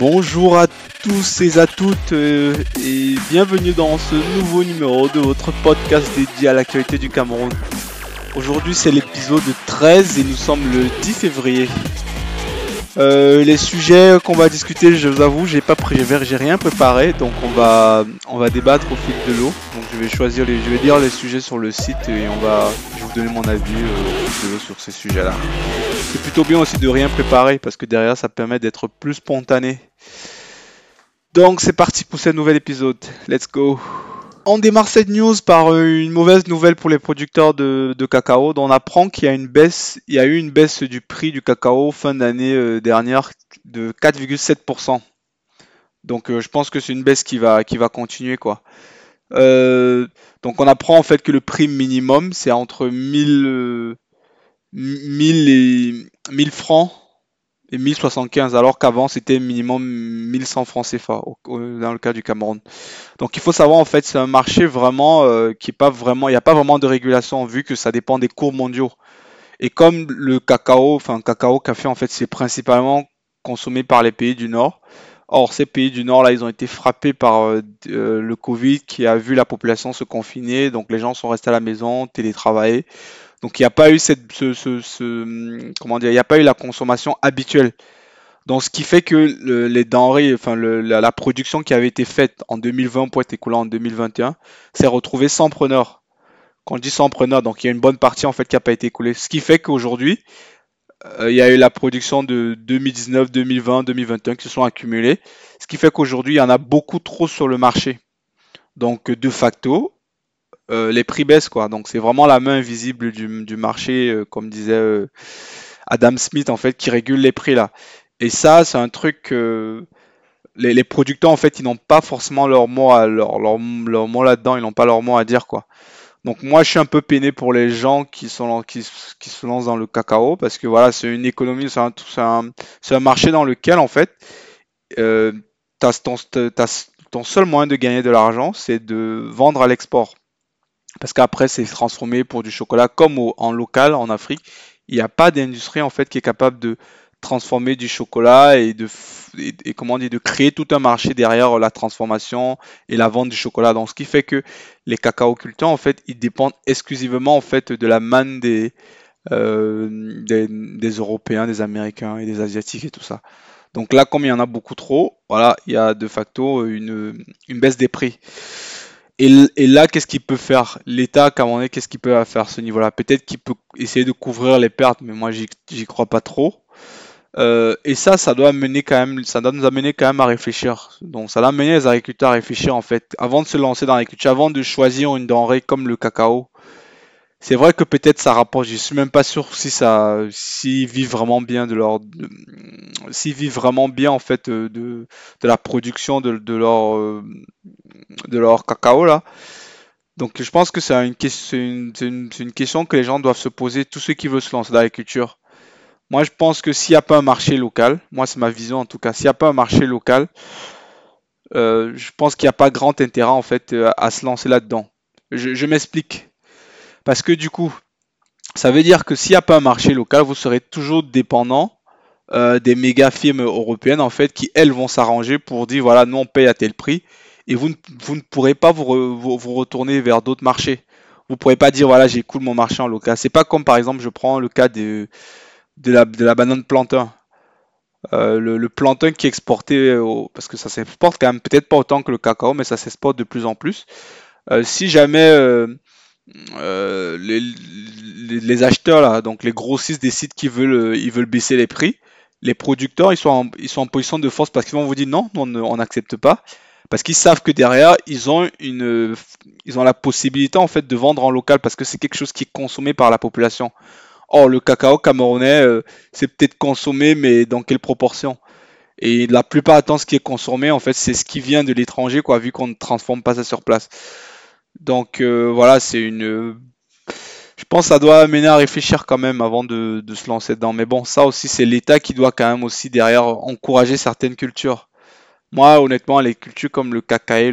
Bonjour à tous et à toutes euh, et bienvenue dans ce nouveau numéro de votre podcast dédié à l'actualité du Cameroun. Aujourd'hui c'est l'épisode 13 et nous sommes le 10 février. Euh, les sujets qu'on va discuter, je vous avoue, j'ai pas j'ai rien préparé, donc on va on va débattre au fil de l'eau. Donc je vais choisir lire les sujets sur le site et on va, vous donner mon avis euh, sur ces sujets-là. C'est plutôt bien aussi de rien préparer parce que derrière ça permet d'être plus spontané. Donc c'est parti pour ce nouvel épisode. Let's go. On démarre cette news par une mauvaise nouvelle pour les producteurs de, cacao. on apprend qu'il y a une baisse, il y a eu une baisse du prix du cacao fin d'année euh, dernière de 4,7%. Donc euh, je pense que c'est une baisse qui va, qui va continuer quoi. Euh, donc on apprend en fait que le prix minimum c'est entre 1000, 1000 et 1000 francs et 1075 alors qu'avant c'était minimum 1100 francs CFA dans le cas du Cameroun. Donc il faut savoir en fait c'est un marché vraiment euh, qui est pas vraiment il n'y a pas vraiment de régulation vu que ça dépend des cours mondiaux. Et comme le cacao, enfin cacao café en fait c'est principalement consommé par les pays du Nord. Or ces pays du Nord là ils ont été frappés par euh, euh, le Covid qui a vu la population se confiner donc les gens sont restés à la maison télétravailler. Donc il n'y a pas eu cette, ce, comment dire, il n'y a pas eu la consommation habituelle. Donc ce qui fait que les denrées, enfin la, production qui avait été faite en 2020 pour être écoulée en 2021, s'est retrouvée sans preneur. Quand on dit sans preneur, donc il y a une bonne partie en fait qui n'a pas été écoulée. Ce qui fait qu'aujourd'hui, euh, il y a eu la production de 2019, 2020, 2021 qui se sont accumulées. Ce qui fait qu'aujourd'hui, il y en a beaucoup trop sur le marché. Donc de facto, euh, les prix baissent quoi. Donc c'est vraiment la main invisible du, marché, euh, comme disait euh, Adam Smith en fait, qui régule les prix là. Et ça, c'est un truc que les, producteurs en fait, ils n'ont pas forcément leur mot à leur, leur, mot là-dedans, ils n'ont pas leur mot à dire quoi. Donc moi, je suis un peu peiné pour les gens qui sont qui, qui se lancent dans le cacao parce que voilà, c'est une économie, c'est un, un, un, marché dans lequel en fait, euh, ton, ton seul moyen de gagner de l'argent, c'est de vendre à l'export parce qu'après c'est transformé pour du chocolat comme en local en Afrique. Il n'y a pas d'industrie en fait qui est capable de transformer du chocolat et de comment dire de créer tout un marché derrière la transformation et la vente du chocolat. Donc ce qui fait que les cacaoculteurs en fait ils dépendent exclusivement en fait de la manne des, euh, des, des Européens, des Américains et des Asiatiques et tout ça. Donc là, comme il y en a beaucoup trop, voilà, il y a de facto une baisse des prix. Et, là, qu'est-ce qu'il peut faire L'État, à un qu'est-ce qu'il peut faire à ce niveau-là? Peut-être qu'il peut essayer de couvrir les pertes, mais moi, j'y crois pas trop. Euh, et ça, ça doit mener quand même, ça doit nous amener quand même à réfléchir. Donc, ça doit amener les agriculteurs à réfléchir en fait, avant de se lancer dans l'agriculture, avant de choisir une denrée comme le cacao, c'est vrai que peut-être ça rapporte, je suis même pas sûr si ça, s'ils vivent vraiment bien de leur, vraiment bien en fait de, de la production de, de leur, euh, de leur cacao là. Donc je pense que c'est une, question que les gens doivent se poser, tous ceux qui veulent se lancer dans l'agriculture. Moi je pense que s'il n'y a pas un marché local, moi c'est ma vision en tout cas, s'il n'y a pas un marché local, euh, je pense qu'il n'y a pas grand intérêt en fait à se lancer là-dedans. Je, je m'explique. Parce que du coup, ça veut dire que s'il n'y a pas un marché local, vous serez toujours dépendant euh, des méga firmes européennes en fait qui elles vont s'arranger pour dire voilà nous on paye à tel prix et vous ne, vous ne pourrez pas vous, retourner vers d'autres marchés. Vous ne pourrez pas dire voilà j'écoule mon marché en local. C'est pas comme par exemple je prends le cas de, de, la, banane plantain. Euh, le, plantain qui est exporté, parce que ça s'exporte quand même peut-être pas autant que le cacao, mais ça s'exporte de plus en plus. Euh, si jamais euh, les, acheteurs là, donc les grossistes décident qu'ils veulent, ils veulent baisser les prix. Les producteurs, ils sont ils sont en position de force parce qu'ils vont vous dire non, on n'accepte pas. Parce qu'ils savent que derrière, ils ont, une, ils ont la possibilité en fait de vendre en local parce que c'est quelque chose qui est consommé par la population. Or, le cacao camerounais, euh, c'est peut-être consommé, mais dans quelle proportion? Et la plupart du temps, ce qui est consommé, en fait, c'est ce qui vient de l'étranger, quoi, vu qu'on ne transforme pas ça sur place. Donc euh, voilà, c'est une. Je pense que ça doit amener à réfléchir quand même avant de, se lancer dedans. Mais bon, ça aussi, c'est l'État qui doit quand même aussi derrière encourager certaines cultures. Moi, honnêtement, les cultures comme le cacao,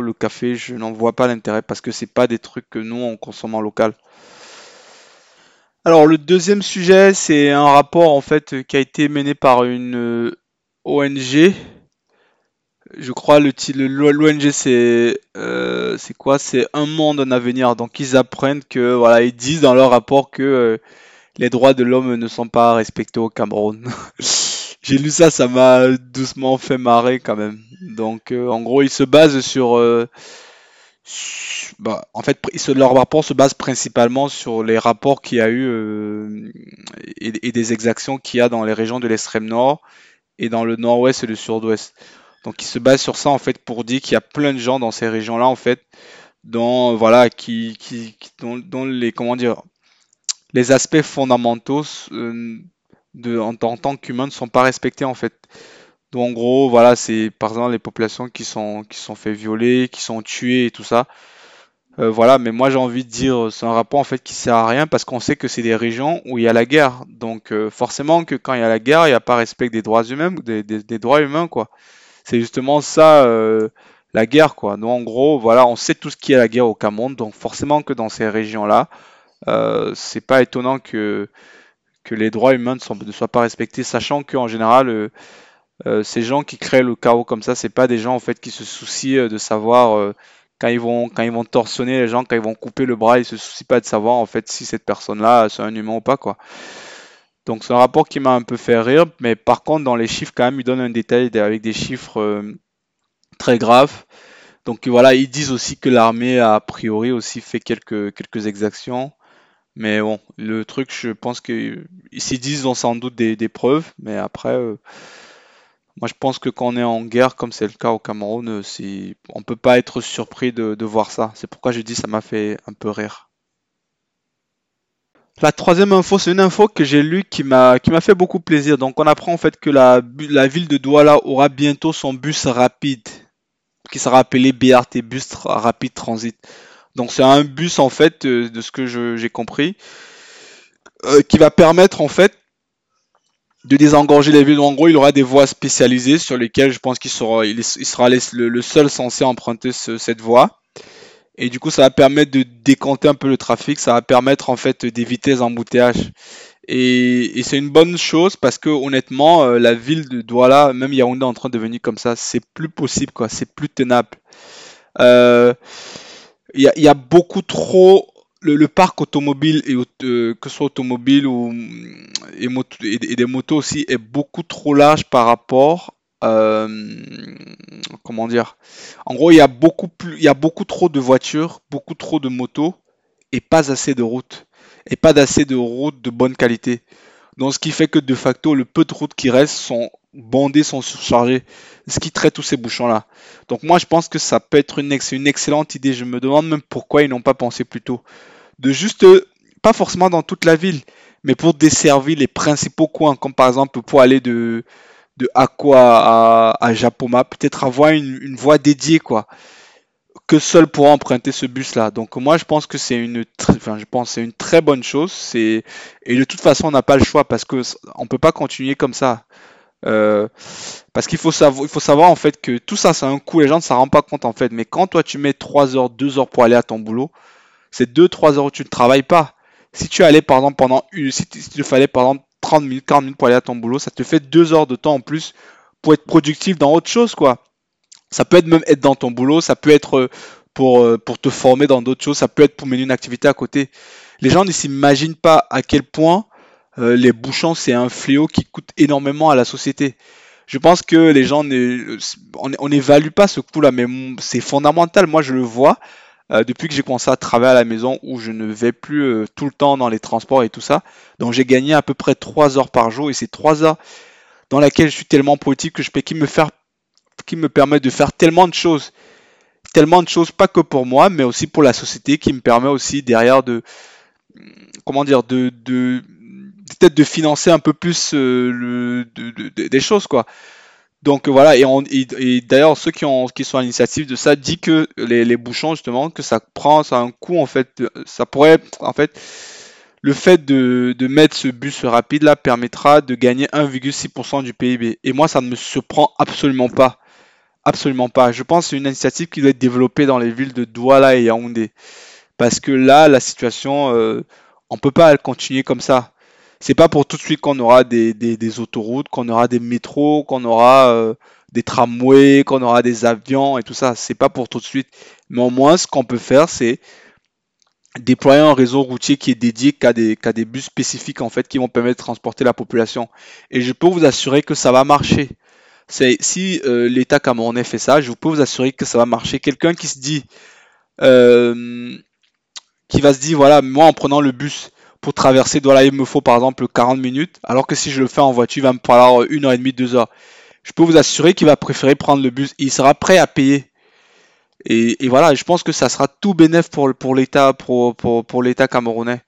le, café, je n'en vois pas l'intérêt parce que c'est pas des trucs que nous on consomme en local. Alors le deuxième sujet, c'est un rapport en fait qui a été mené par une ONG. Je crois le l'ONG c'est euh, c'est quoi? C'est un monde en avenir. Donc ils apprennent que voilà, ils disent dans leur rapport que euh, les droits de l'homme ne sont pas respectés au Cameroun. J'ai lu ça, ça m'a doucement fait marrer quand même. Donc euh, en gros, ils se basent sur bah, en fait, leur rapport se base principalement sur les rapports qu'il y a eu et, et, des exactions qu'il y a dans les régions de l'extrême nord et dans le nord-ouest et le sud-ouest. Donc il se base sur ça en fait pour dire qu'il y a plein de gens dans ces régions-là en fait, dont voilà qui, qui, dont, les comment dire les aspects fondamentaux euh, de en, tant qu'humains ne sont pas respectés en fait. Donc en gros voilà c'est par exemple les populations qui sont qui sont fait violer, qui sont tuées et tout ça. Euh, voilà, mais moi j'ai envie de dire, c'est un rapport en fait qui sert à rien parce qu'on sait que c'est des régions où il y a la guerre. Donc euh, forcément que quand il y a la guerre, il n'y a pas respect des droits humains, des, des droits humains quoi. C'est justement ça, euh, la guerre, quoi. Donc, en gros, voilà, on sait tout ce qui est la guerre au Cameroun, donc forcément que dans ces régions-là, euh, c'est pas étonnant que, que les droits humains ne, soient pas respectés, sachant qu'en général, euh, ces gens qui créent le chaos comme ça, c'est pas des gens en fait qui se soucient de savoir quand ils vont quand ils vont torsionner les gens, quand ils vont couper le bras, ils se soucient pas de savoir en fait si cette personne-là c'est un humain ou pas quoi. Donc c'est un rapport qui m'a un peu fait rire, mais par contre dans les chiffres quand même, ils donnent un détail avec des chiffres euh, très graves. Donc voilà, ils disent aussi que l'armée a, a priori aussi fait quelques, quelques exactions. Mais bon, le truc, je pense que s'ils disent, ils ont sans doute des, preuves. Mais après, euh, moi je pense que quand on est en guerre, comme c'est le cas au Cameroun, euh, on peut pas être surpris de, voir ça. C'est pourquoi je dis ça m'a fait un peu rire. La troisième info, c'est une info que j'ai lue qui m'a fait beaucoup plaisir. Donc on apprend en fait que la, la ville de Douala aura bientôt son bus rapide qui sera appelé BRT Bus Rapid Transit. Donc c'est un bus en fait euh, de ce que j'ai compris euh, qui va permettre en fait de désengorger les villes. En gros, il aura des voies spécialisées sur lesquelles je pense qu'il sera il, sera le, seul censé emprunter cette voie. Et du coup, ça va permettre de décanter un peu le trafic, ça va permettre en fait d'éviter les embouteillages. Et, c'est une bonne chose parce que honnêtement, euh, la ville de Douala, même Yaoundé en train de devenir comme ça, c'est plus possible, quoi, c'est plus tenable. Euh, il y, a beaucoup trop. Le, parc automobile, et, euh, que ce soit automobile ou, et, des motos aussi, est beaucoup trop large par rapport euh, comment dire? En gros, il y a beaucoup plus, il y a beaucoup trop de voitures, beaucoup trop de motos et pas assez de routes et pas assez de routes de bonne qualité. Donc, ce qui fait que de facto, le peu de routes qui restent sont bondées, sont surchargées, ce qui traite tous ces bouchons-là. Donc, moi, je pense que ça peut être une, une excellente idée. Je me demande même pourquoi ils n'ont pas pensé plus tôt. De juste, pas forcément dans toute la ville, mais pour desservir les principaux coins, comme par exemple pour aller de, de Aqua à, Japoma, peut-être avoir une, voie dédiée, quoi, que seul pourra emprunter ce bus-là. Donc moi, je pense que c'est une, enfin, je pense c'est une très bonne chose. C'est et de toute façon, on n'a pas le choix parce que on peut pas continuer comme ça. Euh, parce qu'il faut savoir, il faut savoir en fait que tout ça, c'est un coût. Les gens ne s'en rendent pas compte en fait. Mais quand toi, tu mets 3 heures, 2 heures pour aller à ton boulot, c'est 2-3 heures où tu ne travailles pas. Si tu allais par exemple pendant une, si, si tu fallait par exemple 30 minutes, 40 minutes pour aller à ton boulot, ça te fait 2 heures de temps en plus pour être productif dans autre chose, quoi. Ça peut être même être dans ton boulot, ça peut être euh, pour, euh, pour te former dans d'autres choses, ça peut être pour mener une activité à côté. Les gens ne s'imaginent pas à quel point euh, les bouchons, c'est un fléau qui coûte énormément à la société. Je pense que les gens, on n'évalue pas ce coût-là, mais c'est fondamental. Moi, je le vois. Euh, depuis que j'ai commencé à travailler à la maison où je ne vais plus euh, tout le temps dans les transports et tout ça. Donc j'ai gagné à peu près 3 heures par jour et c'est 3 heures dans lesquelles je suis tellement politique que je peux qui me faire qui me permet de faire tellement de choses tellement de choses pas que pour moi mais aussi pour la société qui me permet aussi derrière de comment dire de, de peut-être de financer un peu plus euh, le, des choses quoi donc voilà, et, d'ailleurs ceux qui, ont, qui sont à l'initiative de ça disent que les, bouchons justement, que ça prend, ça a un coût en fait, ça pourrait en fait, le fait de, mettre ce bus rapide là permettra de gagner 1,6% du PIB. Et moi ça ne me surprend absolument pas, absolument pas. Je pense que c'est une initiative qui doit être développée dans les villes de Douala et Yaoundé, parce que là la situation, euh, on peut pas continuer comme ça. c'est pas pour tout de suite qu'on aura des, des, autoroutes, qu'on aura des métros, qu'on aura euh, des tramways, qu'on aura des avions et tout ça. C'est pas pour tout de suite. Mais au moins, ce qu'on peut faire, c'est déployer un réseau routier qui est dédié qu'à des, des bus spécifiques en fait qui vont permettre de transporter la population. Et je peux vous assurer que ça va marcher. Si euh, l'État camerounais fait ça, je peux vous assurer que ça va marcher. Quelqu'un qui se dit, euh, qui va se dire voilà, moi en prenant le bus pour traverser Douala, il me faut par exemple 40 minutes, alors que si je le fais en voiture, il va me falloir une heure et demie, deux heures. Je peux vous assurer qu'il va préférer prendre le bus. Il sera prêt à payer et, voilà, je pense que ça sera tout bénéf pour, l'État pour, l'État camerounais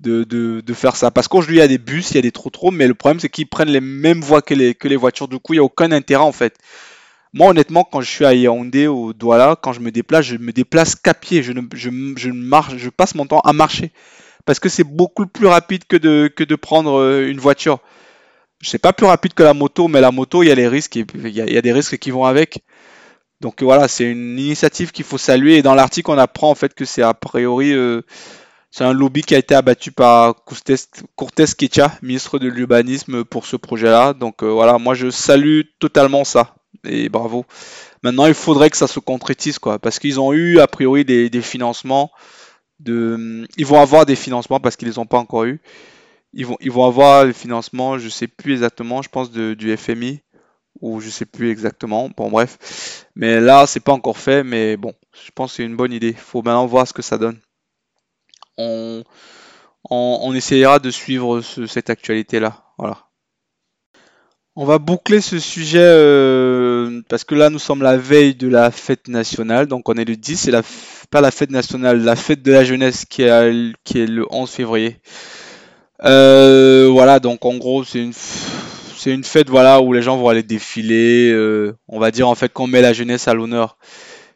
de, de, faire ça. Parce qu'aujourd'hui, il y a des bus, il y a des trop mais le problème, c'est qu'ils prennent les mêmes voies que les, que les voitures. Du coup, il n'y a aucun intérêt en fait. Moi, honnêtement, quand je suis à Yaoundé ou Douala, quand je me déplace, je me déplace qu'à pied. Je, ne, je, je, marche, je passe mon temps à marcher. Parce que c'est beaucoup plus rapide que de, que de prendre euh, une voiture. C'est pas plus rapide que la moto, mais la moto, il y a les risques, il y y a des risques qui vont avec. Donc voilà, c'est une initiative qu'il faut saluer. Et dans l'article, on apprend en fait que c'est a priori euh, c'est un lobby qui a été abattu par Cortés Kecha, ministre de l'urbanisme, pour ce projet-là. Donc euh, voilà, moi je salue totalement ça et bravo. Maintenant, il faudrait que ça se concrétise quoi, parce qu'ils ont eu a priori des, financements. De, ils vont avoir des financements parce qu'ils les ont pas encore eu. Ils vont, avoir des financements, je sais plus exactement, je pense du FMI ou je sais plus exactement. Bon bref, mais là c'est pas encore fait, mais bon, je pense que c'est une bonne idée. Faut maintenant voir ce que ça donne. On, essayera de suivre cette actualité là. Voilà. On va boucler ce sujet euh, parce que là nous sommes la veille de la fête nationale, donc on est le 10, c'est la pas la fête nationale, la fête de la jeunesse qui est, le 11 février. Euh, voilà, donc en gros c'est une c'est une fête voilà où les gens vont aller défiler. Euh, on va dire en fait qu'on met la jeunesse à l'honneur.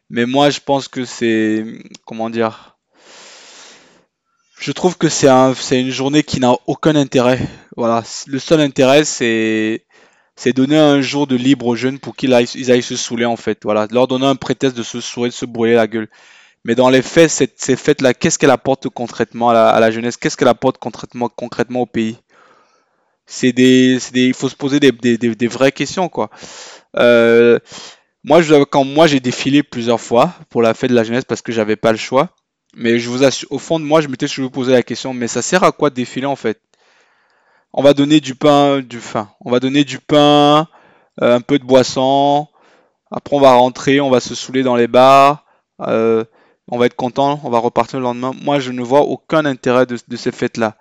Mais moi, je pense que c'est comment dire. Je trouve que c'est un, une journée qui n'a aucun intérêt. Voilà, le seul intérêt c'est donner un jour de libre aux jeunes pour qu'ils aillent, ils aillent se saouler en fait. Voilà, leur donner un prétexte de se saouler, de se brûler la gueule. Mais dans les faits, cette, ces fêtes-là, qu'est-ce qu'elle apporte concrètement à la, à la jeunesse? Qu'est-ce qu'elle apporte concrètement, concrètement au pays? C'est des, des, il faut se poser des, des, des, vraies questions quoi. Euh, moi, je, quand moi j'ai défilé plusieurs fois pour la fête de la jeunesse parce que j'avais pas le choix, mais je vous assure, au fond de moi, je m'étais toujours posé la question, mais ça sert à quoi de défiler en fait? On va donner du pain, du pain. On va donner du pain, euh, un peu de boisson. Après, on va rentrer, on va se saouler dans les bars. Euh, on va être content, on va repartir le lendemain. Moi, je ne vois aucun intérêt de, de ces fêtes-là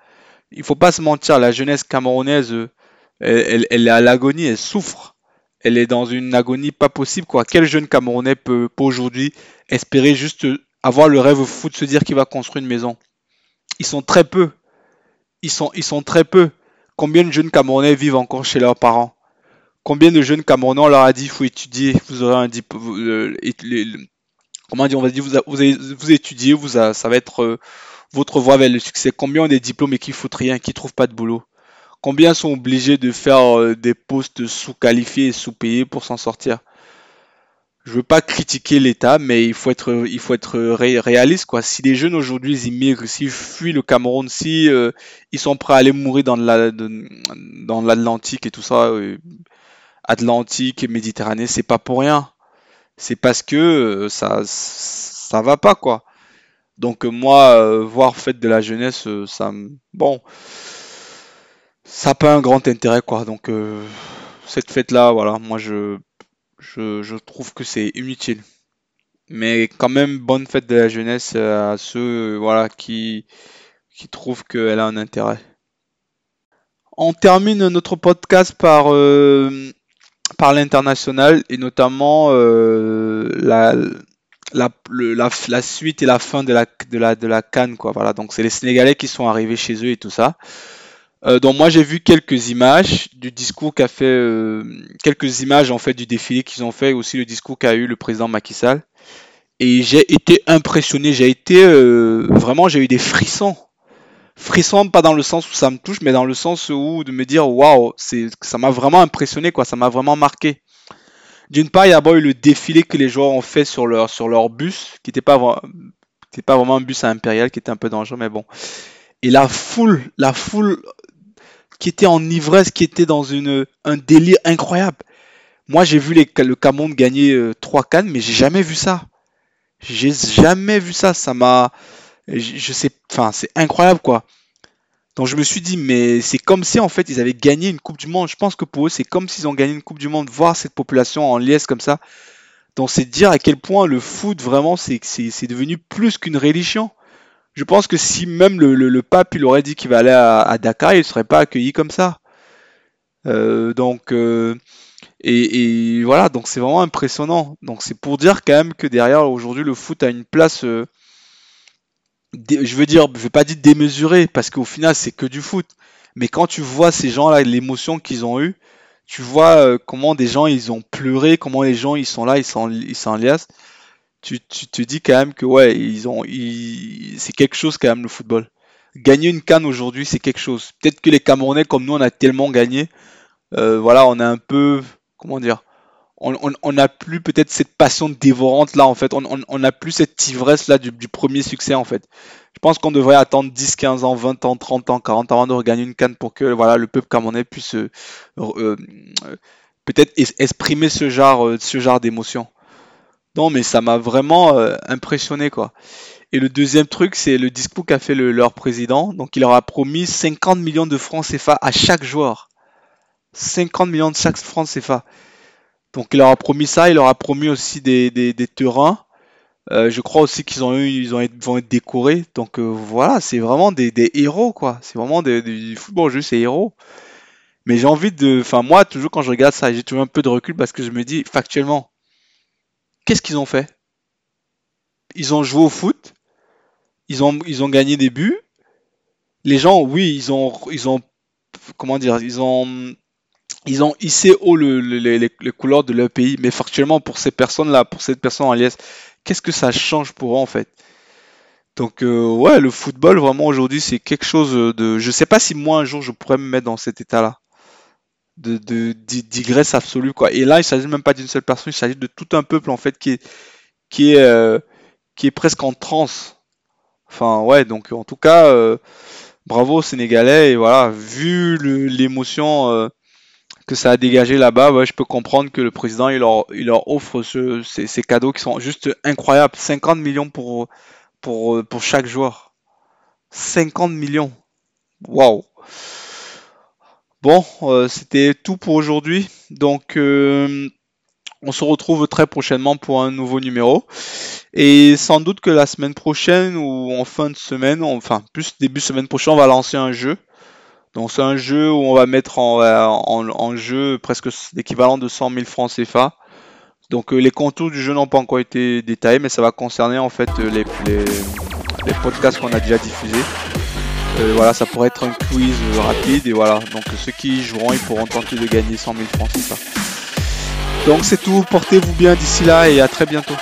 il faut pas se mentir, la jeunesse camerounaise, euh, elle, est à l'agonie, elle souffre. Elle est dans une agonie pas possible, quoi. Quel jeune Camerounais peut, aujourd'hui espérer juste avoir le rêve fou de se dire qu'il va construire une maison Ils sont très peu. Ils sont, ils sont très peu. Combien de jeunes Camerounais vivent encore chez leurs parents? Combien de jeunes Camerounais on leur a dit faut étudier, vous aurez un diplôme. Euh, comment dire On va dire vous, vous, vous étudiez, vous ça va être euh, votre voie vers le succès Combien ont des diplômes et qui foutent rien, qui trouvent pas de boulot? Combien sont obligés de faire euh, des postes sous-qualifiés et sous-payés pour s'en sortir? Je veux pas critiquer l'État, mais il faut être, il faut être réaliste quoi. Si des jeunes aujourd'hui immigrent, s'ils fuient le Cameroun, si euh, ils sont prêts à aller mourir dans la, dans l'Atlantique et tout ça, euh, Atlantique et Méditerranée, c'est pas pour rien. C'est parce que ça, ça va pas quoi. Donc euh, moi, euh, voir fête de la jeunesse, euh, ça bon, ça n'a pas un grand intérêt quoi. Donc cette fête-là, voilà, moi je, je, trouve que c'est inutile. Mais quand même, bonne fête de la jeunesse à ceux voilà, qui, qui trouvent qu'elle a un intérêt. On termine notre podcast par, par l'international et notamment la, la, la, suite et la fin de la, de la, de la Cannes, quoi. Voilà, donc c'est les Sénégalais qui sont arrivés chez eux et tout ça. Euh, donc moi j'ai vu quelques images du discours qu'a fait, euh, quelques images en fait du défilé qu'ils ont fait, aussi le discours qu'a eu le président Macky Sall. Et j'ai été impressionné, j'ai été euh, vraiment, j'ai eu des frissons. Frissons pas dans le sens où ça me touche, mais dans le sens où de me dire waouh, c'est, ça m'a vraiment impressionné quoi, ça m'a vraiment marqué. D'une part, il y a eu le défilé que les joueurs ont fait sur leur, sur leur bus, qui n'était pas, pas vraiment un bus à impérial, qui était un peu dangereux, mais bon. Et la foule, la foule qui étaient en ivresse, qui étaient dans une, un délire incroyable. Moi, j'ai vu les, le Cameroun gagner 3 cannes, mais j'ai jamais vu ça. J'ai jamais vu ça. Ça m'a. Je sais. Enfin, c'est incroyable, quoi. Donc je me suis dit, mais c'est comme si en fait ils avaient gagné une Coupe du Monde. Je pense que pour eux, c'est comme s'ils ont gagné une Coupe du Monde. Voir cette population en liesse comme ça. Donc c'est dire à quel point le foot, vraiment, c'est devenu plus qu'une religion. Je pense que si même le, pape il aurait dit qu'il va aller à, Dakar, il ne serait pas accueilli comme ça. Euh, donc, euh, et, voilà, donc c'est vraiment impressionnant. Donc c'est pour dire quand même que derrière aujourd'hui le foot a une place, euh, je veux dire, je vais pas dire démesurée parce qu'au final c'est que du foot. Mais quand tu vois ces gens-là, l'émotion qu'ils ont eue, tu vois comment des gens ils ont pleuré, comment les gens ils sont là, ils s'enliassent. Tu, tu te dis quand même que ouais, ils ont, c'est quelque chose quand même le football. Gagner une canne aujourd'hui, c'est quelque chose. Peut-être que les Camerounais comme nous, on a tellement gagné, voilà, on a un peu comment dire, on n'a plus peut-être cette passion dévorante là en fait, on n'a plus cette ivresse là du, premier succès en fait. Je pense qu'on devrait attendre 10, 15 ans, 20 ans, 30 ans, 40 ans avant de regagner une canne pour que voilà le peuple camerounais puisse euh, euh, peut-être exprimer ce genre, euh, ce genre d'émotion. Non mais ça m'a vraiment impressionné quoi. Et le deuxième truc, c'est le discours qu'a fait leur président. Donc, il leur a promis 50 millions de francs CFA à chaque joueur. 50 millions de chaque francs CFA. Donc il leur a promis ça, il leur a promis aussi des, terrains. Euh, je crois aussi qu'ils ont eu, ils ont vont être décorés. Donc euh, voilà, c'est vraiment des, héros quoi. C'est vraiment du football juste c'est héros. Mais j'ai envie de, enfin moi toujours quand je regarde ça, j'ai toujours un peu de recul parce que je me dis factuellement, qu'est-ce qu'ils ont fait? Ils ont joué au foot, ils ont, gagné des buts. Les gens, oui, ils ont, comment dire, ils ont ils ont hissé haut le, les, couleurs de leur pays, mais factuellement pour ces personnes-là, pour cette personne en liesse, qu'est-ce que ça change pour eux en fait? Donc euh, ouais, le football vraiment aujourd'hui c'est quelque chose de, je sais pas si moi un jour je pourrais me mettre dans cet état-là, de d'igresse absolue quoi. Et là il s'agit même pas d'une seule personne, il s'agit de tout un peuple en fait qui est qui est euh, presque en transe. Enfin ouais, donc en tout cas euh, bravo Sénégalais et voilà, vu l'émotion que ça a dégagé là-bas, je peux comprendre que le président il leur, offre ces, cadeaux qui sont juste incroyables. 50 millions pour, pour, pour chaque joueur. 50 millions. Waouh. Bon, euh, c'était tout pour aujourd'hui. Donc, euh, on se retrouve très prochainement pour un nouveau numéro. Et sans doute que la semaine prochaine ou en fin de semaine, enfin plus début semaine prochaine, on va lancer un jeu. Donc c'est un jeu où on va mettre en, jeu presque l'équivalent de 100 000 francs CFA. Donc euh, les contours du jeu n'ont pas encore été détaillés, mais ça va concerner en fait les, podcasts qu'on a déjà diffusés. Voilà, ça pourrait être un quiz rapide et voilà. Donc ceux qui joueront, ils pourront tenter de gagner 100 000 francs CFA. Donc c'est tout, portez-vous bien d'ici là et à très bientôt.